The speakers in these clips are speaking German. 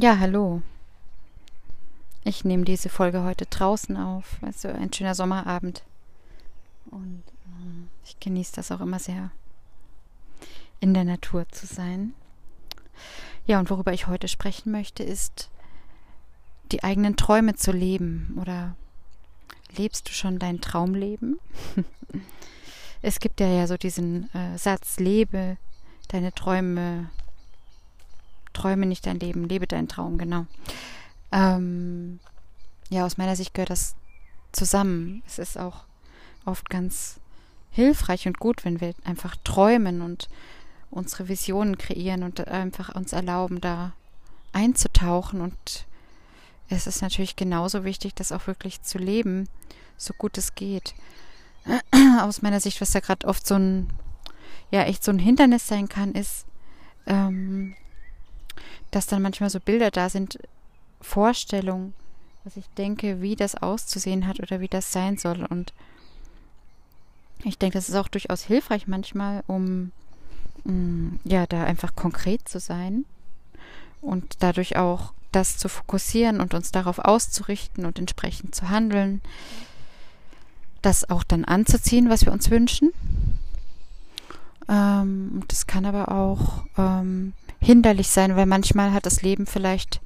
Ja, hallo. Ich nehme diese Folge heute draußen auf. Also ein schöner Sommerabend. Und ähm, ich genieße das auch immer sehr, in der Natur zu sein. Ja, und worüber ich heute sprechen möchte, ist die eigenen Träume zu leben. Oder lebst du schon dein Traumleben? es gibt ja, ja so diesen äh, Satz, lebe deine Träume träume nicht dein Leben, lebe deinen Traum, genau. Ähm, ja, aus meiner Sicht gehört das zusammen. Es ist auch oft ganz hilfreich und gut, wenn wir einfach träumen und unsere Visionen kreieren und einfach uns erlauben, da einzutauchen. Und es ist natürlich genauso wichtig, das auch wirklich zu leben, so gut es geht. Aus meiner Sicht, was da gerade oft so ein, ja, echt so ein Hindernis sein kann, ist, ähm, dass dann manchmal so Bilder da sind, Vorstellungen, was ich denke, wie das auszusehen hat oder wie das sein soll. Und ich denke, das ist auch durchaus hilfreich manchmal, um mm, ja da einfach konkret zu sein und dadurch auch das zu fokussieren und uns darauf auszurichten und entsprechend zu handeln, das auch dann anzuziehen, was wir uns wünschen. Ähm, das kann aber auch ähm, hinderlich sein, weil manchmal hat das Leben vielleicht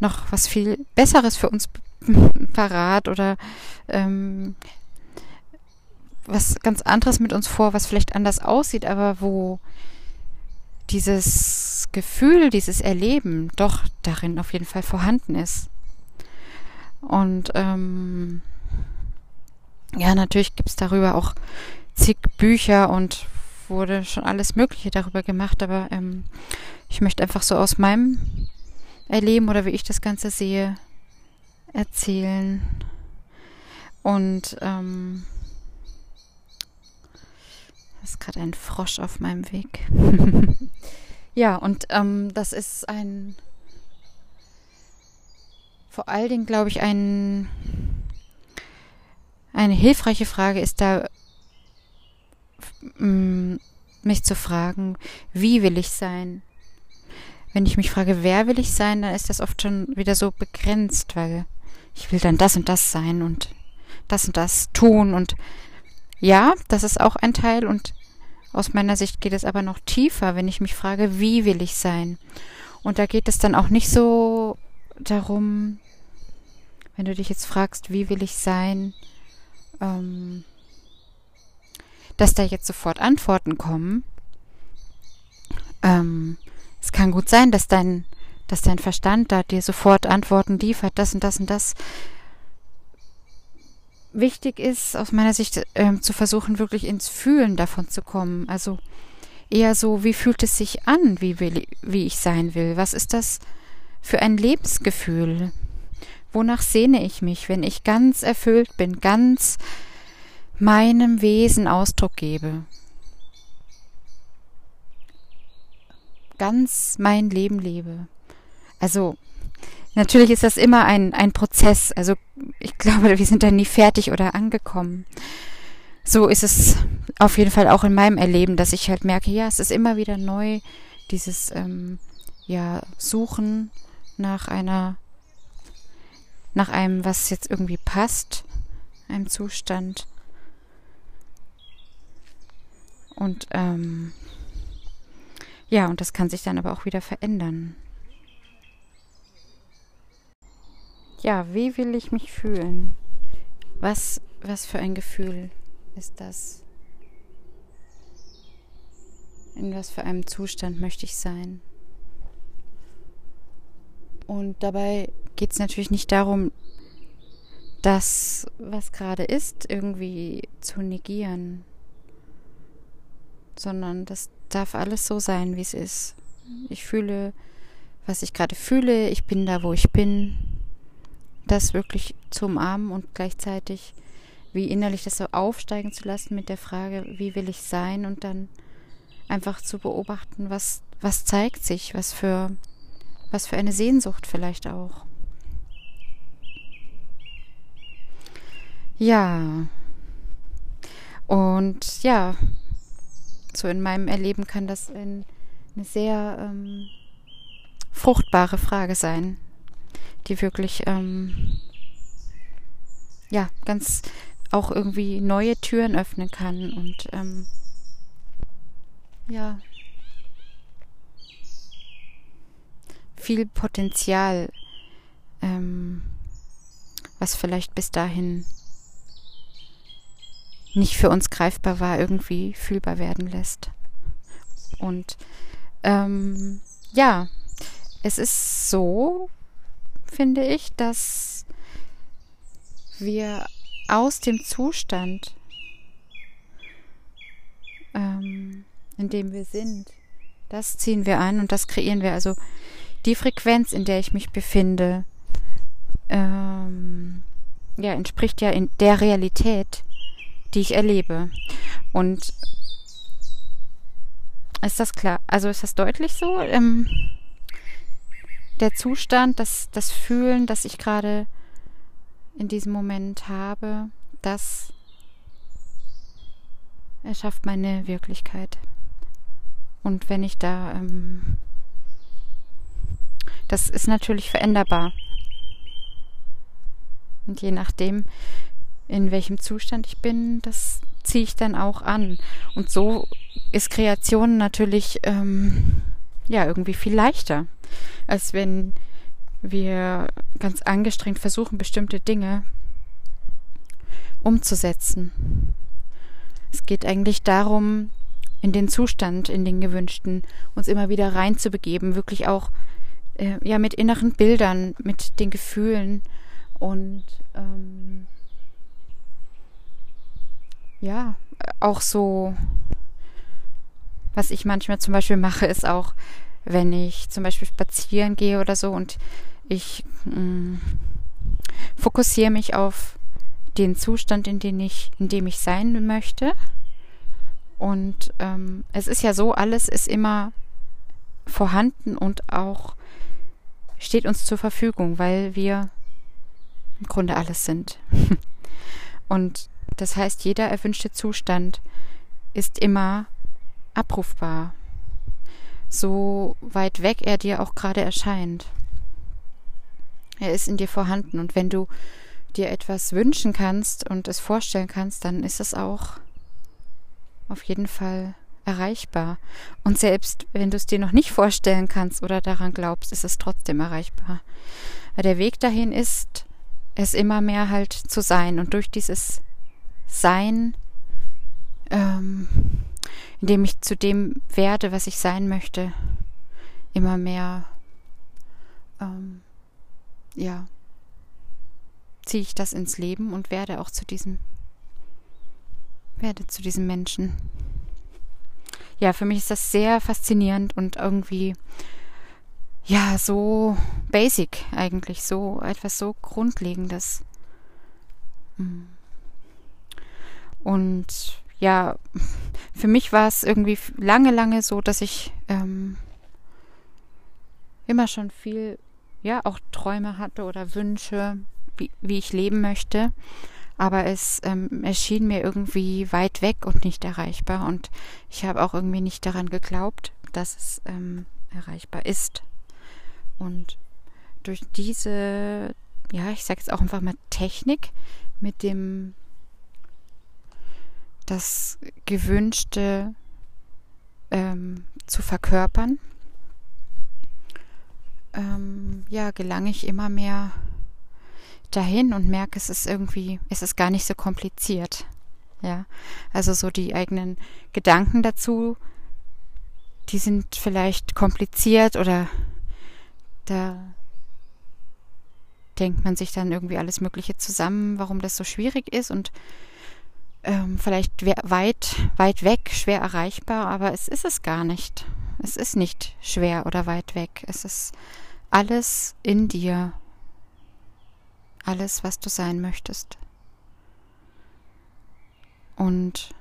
noch was viel Besseres für uns parat oder ähm, was ganz anderes mit uns vor, was vielleicht anders aussieht, aber wo dieses Gefühl, dieses Erleben doch darin auf jeden Fall vorhanden ist. Und ähm, ja, natürlich gibt es darüber auch zig Bücher und wurde schon alles Mögliche darüber gemacht, aber ähm, ich möchte einfach so aus meinem Erleben oder wie ich das Ganze sehe, erzählen. Und ähm, ist gerade ein Frosch auf meinem Weg. ja, und ähm, das ist ein, vor allen Dingen glaube ich, ein, eine hilfreiche Frage ist da mich zu fragen, wie will ich sein? Wenn ich mich frage, wer will ich sein, dann ist das oft schon wieder so begrenzt, weil ich will dann das und das sein und das und das tun und ja, das ist auch ein Teil und aus meiner Sicht geht es aber noch tiefer, wenn ich mich frage, wie will ich sein? Und da geht es dann auch nicht so darum, wenn du dich jetzt fragst, wie will ich sein, ähm, dass da jetzt sofort Antworten kommen. Ähm, es kann gut sein, dass dein, dass dein Verstand da dir sofort Antworten liefert, das und das und das. Wichtig ist aus meiner Sicht ähm, zu versuchen, wirklich ins Fühlen davon zu kommen. Also eher so, wie fühlt es sich an, wie, will, wie ich sein will? Was ist das für ein Lebensgefühl? Wonach sehne ich mich, wenn ich ganz erfüllt bin, ganz meinem Wesen Ausdruck gebe. Ganz mein Leben lebe. Also, natürlich ist das immer ein, ein Prozess. Also, ich glaube, wir sind da nie fertig oder angekommen. So ist es auf jeden Fall auch in meinem Erleben, dass ich halt merke, ja, es ist immer wieder neu, dieses, ähm, ja, Suchen nach einer, nach einem, was jetzt irgendwie passt, einem Zustand. Und ähm, ja, und das kann sich dann aber auch wieder verändern. Ja, wie will ich mich fühlen? Was, was für ein Gefühl ist das? In was für einem Zustand möchte ich sein? Und dabei geht es natürlich nicht darum, das, was gerade ist, irgendwie zu negieren sondern das darf alles so sein, wie es ist. Ich fühle, was ich gerade fühle, ich bin da, wo ich bin. Das wirklich zu umarmen und gleichzeitig wie innerlich das so aufsteigen zu lassen mit der Frage, wie will ich sein und dann einfach zu beobachten, was, was zeigt sich, was für, was für eine Sehnsucht vielleicht auch. Ja. Und ja, so in meinem Erleben kann das ein, eine sehr ähm, fruchtbare Frage sein, die wirklich ähm, ja ganz auch irgendwie neue Türen öffnen kann und ähm, ja viel Potenzial, ähm, was vielleicht bis dahin nicht für uns greifbar war, irgendwie fühlbar werden lässt. Und ähm, ja, es ist so, finde ich, dass wir aus dem Zustand, ähm, in dem wir sind, das ziehen wir an und das kreieren wir. Also die Frequenz, in der ich mich befinde, ähm, ja, entspricht ja in der Realität, die ich erlebe. Und ist das klar? Also ist das deutlich so? Ähm, der Zustand, das, das Fühlen, das ich gerade in diesem Moment habe, das erschafft meine Wirklichkeit. Und wenn ich da, ähm, das ist natürlich veränderbar. Und je nachdem, in welchem Zustand ich bin, das ziehe ich dann auch an. Und so ist Kreation natürlich ähm, ja irgendwie viel leichter, als wenn wir ganz angestrengt versuchen, bestimmte Dinge umzusetzen. Es geht eigentlich darum, in den Zustand, in den gewünschten, uns immer wieder reinzubegeben, wirklich auch äh, ja mit inneren Bildern, mit den Gefühlen und ähm, ja, auch so, was ich manchmal zum Beispiel mache, ist auch, wenn ich zum Beispiel spazieren gehe oder so und ich mh, mm, fokussiere mich auf den Zustand, in, den ich, in dem ich sein möchte. Und ähm, es ist ja so, alles ist immer vorhanden und auch steht uns zur Verfügung, weil wir im Grunde alles sind. und das heißt, jeder erwünschte Zustand ist immer abrufbar, so weit weg er dir auch gerade erscheint. Er ist in dir vorhanden und wenn du dir etwas wünschen kannst und es vorstellen kannst, dann ist es auch auf jeden Fall erreichbar. Und selbst wenn du es dir noch nicht vorstellen kannst oder daran glaubst, ist es trotzdem erreichbar. Der Weg dahin ist, es immer mehr halt zu sein und durch dieses Sein, ähm, indem ich zu dem werde, was ich sein möchte, immer mehr, ähm, ja, ziehe ich das ins Leben und werde auch zu diesem, werde zu diesem Menschen. Ja, für mich ist das sehr faszinierend und irgendwie, ja, so basic eigentlich, so etwas so Grundlegendes. Mhm. Und ja, für mich war es irgendwie lange, lange so, dass ich ähm, immer schon viel, ja, auch Träume hatte oder Wünsche, wie, wie ich leben möchte. Aber es ähm, erschien mir irgendwie weit weg und nicht erreichbar. Und ich habe auch irgendwie nicht daran geglaubt, dass es ähm, erreichbar ist. Und durch diese, ja, ich sage jetzt auch einfach mal Technik mit dem das Gewünschte ähm, zu verkörpern, ähm, ja, gelange ich immer mehr dahin und merke, es ist irgendwie, es ist gar nicht so kompliziert. Ja, also so die eigenen Gedanken dazu, die sind vielleicht kompliziert oder da denkt man sich dann irgendwie alles Mögliche zusammen, warum das so schwierig ist und ähm, vielleicht weit, weit weg, schwer erreichbar, aber es ist es gar nicht. Es ist nicht schwer oder weit weg. Es ist alles in dir. Alles, was du sein möchtest. Und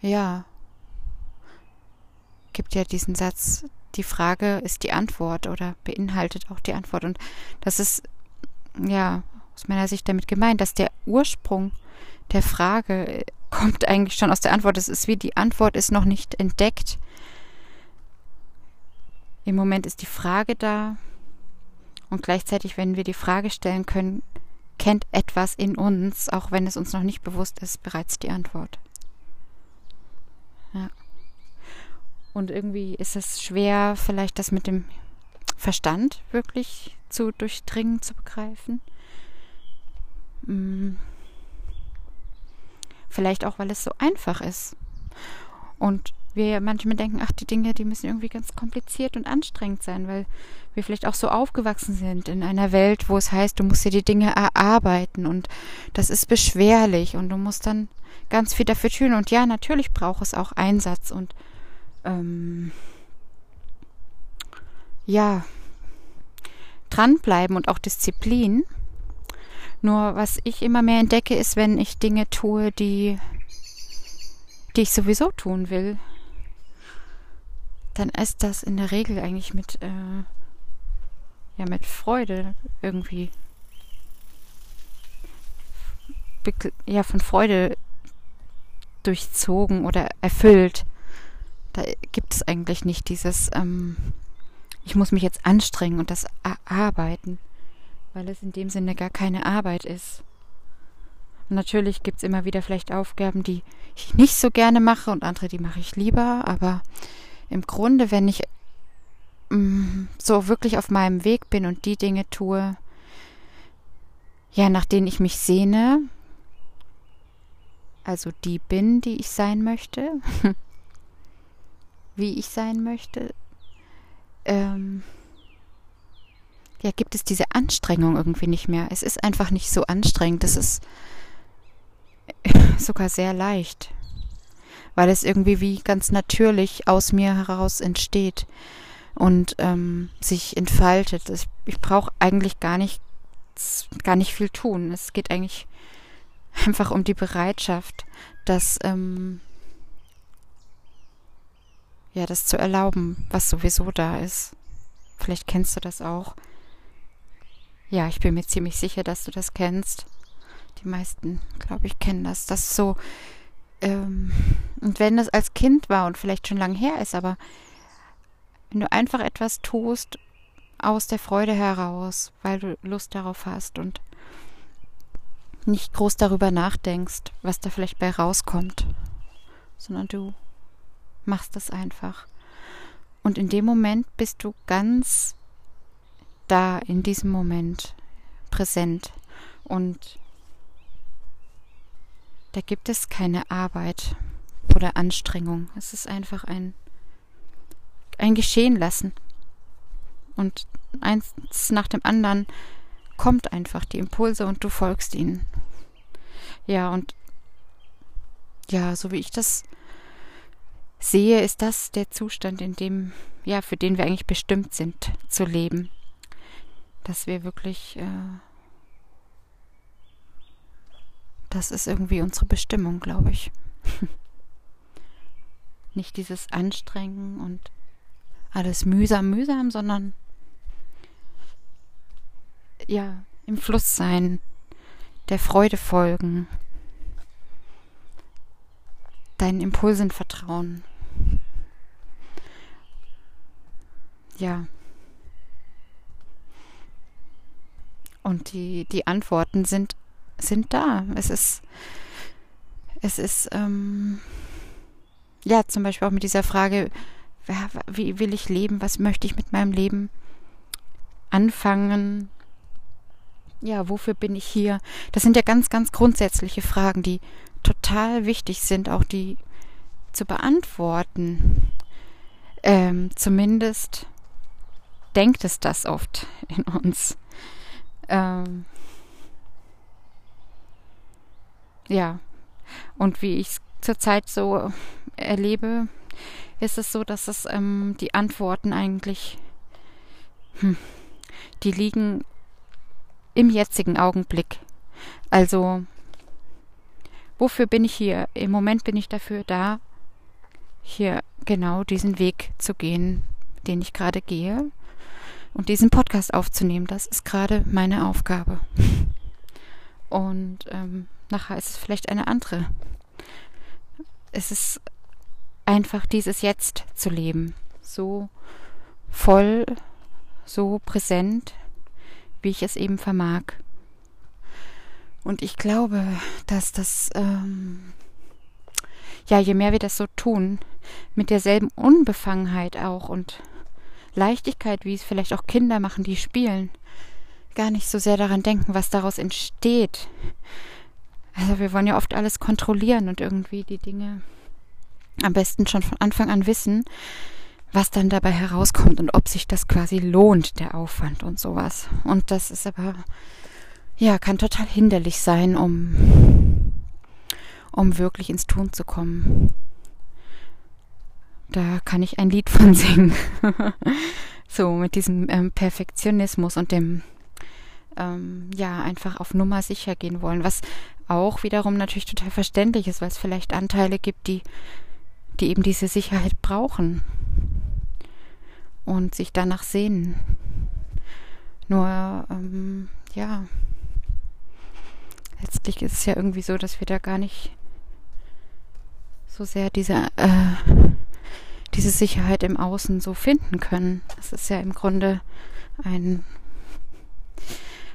ja, gibt ja diesen Satz, die Frage ist die Antwort oder beinhaltet auch die Antwort. Und das ist ja aus meiner Sicht damit gemeint, dass der Ursprung der Frage äh, kommt eigentlich schon aus der Antwort. Es ist wie die Antwort ist noch nicht entdeckt. im Moment ist die Frage da und gleichzeitig, wenn wir die Frage stellen können, kennt etwas in uns, auch wenn es uns noch nicht bewusst ist, bereits die Antwort. Ja. Und irgendwie ist es schwer, vielleicht das mit dem Verstand wirklich zu durchdringen, zu begreifen. Hm. Vielleicht auch, weil es so einfach ist. Und wir manchmal denken, ach, die Dinge, die müssen irgendwie ganz kompliziert und anstrengend sein, weil wir vielleicht auch so aufgewachsen sind in einer Welt, wo es heißt, du musst dir die Dinge erarbeiten und das ist beschwerlich und du musst dann ganz viel dafür tun. Und ja, natürlich braucht es auch Einsatz und ähm, ja, dranbleiben und auch Disziplin. Nur was ich immer mehr entdecke, ist, wenn ich Dinge tue, die, die ich sowieso tun will, dann ist das in der Regel eigentlich mit, äh, ja, mit Freude irgendwie, ja, von Freude durchzogen oder erfüllt. Da gibt es eigentlich nicht dieses, ähm, ich muss mich jetzt anstrengen und das arbeiten, weil es in dem Sinne gar keine Arbeit ist. Und natürlich gibt es immer wieder vielleicht Aufgaben, die ich nicht so gerne mache und andere, die mache ich lieber, aber im Grunde, wenn ich mm, so wirklich auf meinem Weg bin und die Dinge tue, ja, nach denen ich mich sehne, also die bin, die ich sein möchte, wie ich sein möchte, ähm, ja, gibt es diese Anstrengung irgendwie nicht mehr. Es ist einfach nicht so anstrengend. Es ist sogar sehr leicht weil es irgendwie wie ganz natürlich aus mir heraus entsteht und ähm, sich entfaltet. Ich, ich brauche eigentlich gar nicht, gar nicht viel tun. Es geht eigentlich einfach um die Bereitschaft, das, ähm, ja, das zu erlauben, was sowieso da ist. Vielleicht kennst du das auch. Ja, ich bin mir ziemlich sicher, dass du das kennst. Die meisten, glaube ich, kennen das. Das so ähm, und wenn das als Kind war und vielleicht schon lang her ist, aber wenn du einfach etwas tust aus der Freude heraus, weil du Lust darauf hast und nicht groß darüber nachdenkst, was da vielleicht bei rauskommt, sondern du machst das einfach. Und in dem Moment bist du ganz da, in diesem Moment präsent und da gibt es keine Arbeit oder Anstrengung. Es ist einfach ein, ein Geschehen lassen. Und eins nach dem anderen kommt einfach die Impulse und du folgst ihnen. Ja, und ja, so wie ich das sehe, ist das der Zustand, in dem, ja, für den wir eigentlich bestimmt sind zu leben. Dass wir wirklich äh, Das ist irgendwie unsere Bestimmung, glaube ich. Nicht dieses Anstrengen und alles mühsam, mühsam, sondern ja, im Fluss sein, der Freude folgen, deinen Impulsen vertrauen. Ja. Und die, die Antworten sind sind da. Es ist, es ist, ähm, ja, zum Beispiel auch mit dieser Frage, wie will ich leben? Was möchte ich mit meinem Leben anfangen? Ja, wofür bin ich hier? Das sind ja ganz, ganz grundsätzliche Fragen, die total wichtig sind, auch die zu beantworten. Ähm, zumindest denkt es das oft in uns. Ähm, ja, und wie ich es zurzeit so erlebe, ist es so, dass es ähm, die Antworten eigentlich, hm, die liegen im jetzigen Augenblick. Also, wofür bin ich hier? Im Moment bin ich dafür da, hier genau diesen Weg zu gehen, den ich gerade gehe und diesen Podcast aufzunehmen. Das ist gerade meine Aufgabe. Und ähm, nachher ist es vielleicht eine andere. Es ist einfach dieses Jetzt zu leben. So, voll so präsent, wie ich es eben vermag. Und ich glaube, dass das, ähm, ja, je mehr wir das so tun, mit derselben Unbefangenheit auch und Leichtigkeit, wie es vielleicht auch Kinder machen, die spielen, gar nicht so sehr daran denken, was daraus entsteht. Also wir wollen ja oft alles kontrollieren und irgendwie die Dinge am besten schon von Anfang an wissen, was dann dabei herauskommt und ob sich das quasi lohnt, der Aufwand und sowas. Und das ist aber, ja, kann total hinderlich sein, um, um wirklich ins Tun zu kommen. Da kann ich ein Lied von singen. so, mit diesem ähm, Perfektionismus und dem, ähm, ja, einfach auf Nummer sicher gehen wollen, was auch wiederum natürlich total verständlich ist, weil es vielleicht Anteile gibt, die, die eben diese Sicherheit brauchen und sich danach sehnen. Nur, ähm, ja, letztlich ist es ja irgendwie so, dass wir da gar nicht so sehr diese, äh, diese Sicherheit im Außen so finden können. Es ist ja im Grunde ein,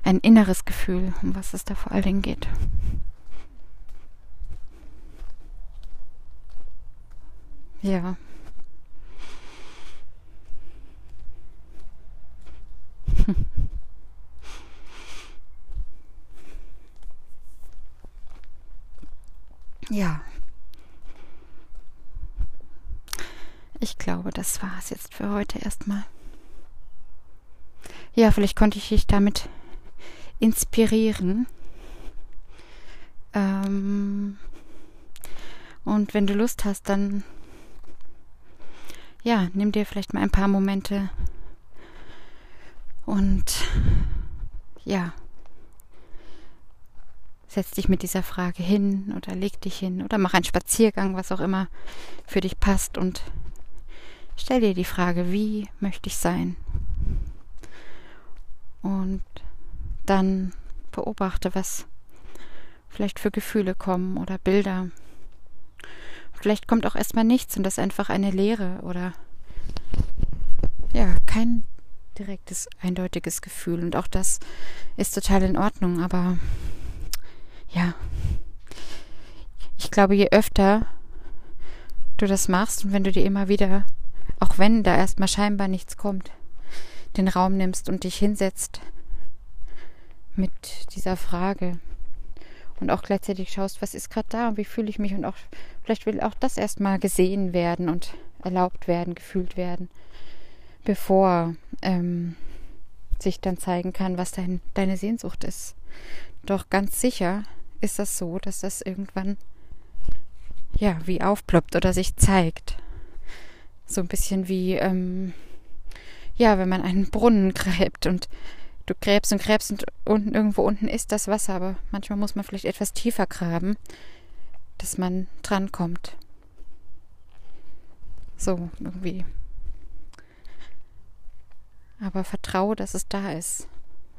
ein inneres Gefühl, um was es da vor allen Dingen geht. Ja. ja. Ich glaube, das war es jetzt für heute erstmal. Ja, vielleicht konnte ich dich damit inspirieren. Ähm und wenn du Lust hast, dann ja, nimm dir vielleicht mal ein paar Momente und ja, setz dich mit dieser Frage hin oder leg dich hin oder mach einen Spaziergang, was auch immer für dich passt und stell dir die Frage, wie möchte ich sein? Und dann beobachte, was vielleicht für Gefühle kommen oder Bilder. Vielleicht kommt auch erstmal nichts und das ist einfach eine Leere oder ja, kein direktes, eindeutiges Gefühl. Und auch das ist total in Ordnung. Aber ja, ich glaube, je öfter du das machst und wenn du dir immer wieder, auch wenn da erstmal scheinbar nichts kommt, den Raum nimmst und dich hinsetzt mit dieser Frage und auch gleichzeitig schaust, was ist gerade da und wie fühle ich mich und auch vielleicht will auch das erstmal gesehen werden und erlaubt werden, gefühlt werden bevor ähm, sich dann zeigen kann, was dein, deine Sehnsucht ist. Doch ganz sicher ist das so, dass das irgendwann ja wie aufploppt oder sich zeigt. So ein bisschen wie ähm, ja, wenn man einen Brunnen gräbt und du gräbst und gräbst und unten irgendwo unten ist das Wasser, aber manchmal muss man vielleicht etwas tiefer graben, dass man drankommt. So irgendwie aber vertraue, dass es da ist,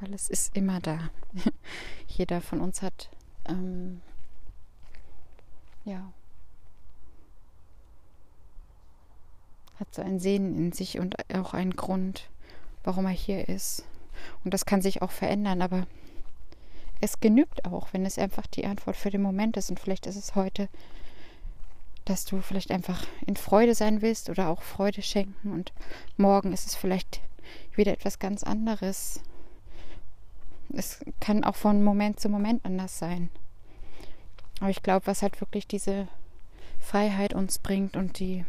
weil es ist immer da. Jeder von uns hat, ähm, ja, hat so ein Sehnen in sich und auch einen Grund, warum er hier ist. Und das kann sich auch verändern, aber es genügt auch, wenn es einfach die Antwort für den Moment ist. Und vielleicht ist es heute, dass du vielleicht einfach in Freude sein willst oder auch Freude schenken. Und morgen ist es vielleicht wieder etwas ganz anderes. Es kann auch von Moment zu Moment anders sein. Aber ich glaube, was halt wirklich diese Freiheit uns bringt und die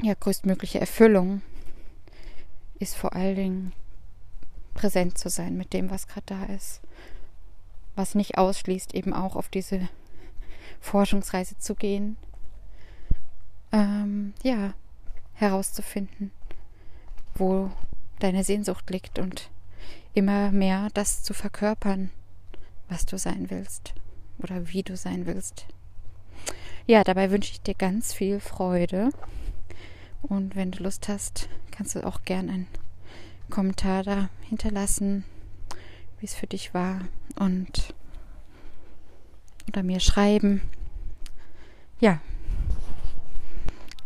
ja, größtmögliche Erfüllung, ist vor allen Dingen präsent zu sein mit dem, was gerade da ist. Was nicht ausschließt, eben auch auf diese Forschungsreise zu gehen. Ähm, ja, herauszufinden, wo deine Sehnsucht liegt und immer mehr das zu verkörpern, was du sein willst oder wie du sein willst. Ja, dabei wünsche ich dir ganz viel Freude. Und wenn du Lust hast, kannst du auch gern einen Kommentar da hinterlassen, wie es für dich war und oder mir schreiben. Ja.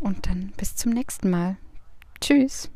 Und dann bis zum nächsten Mal. Tschüss.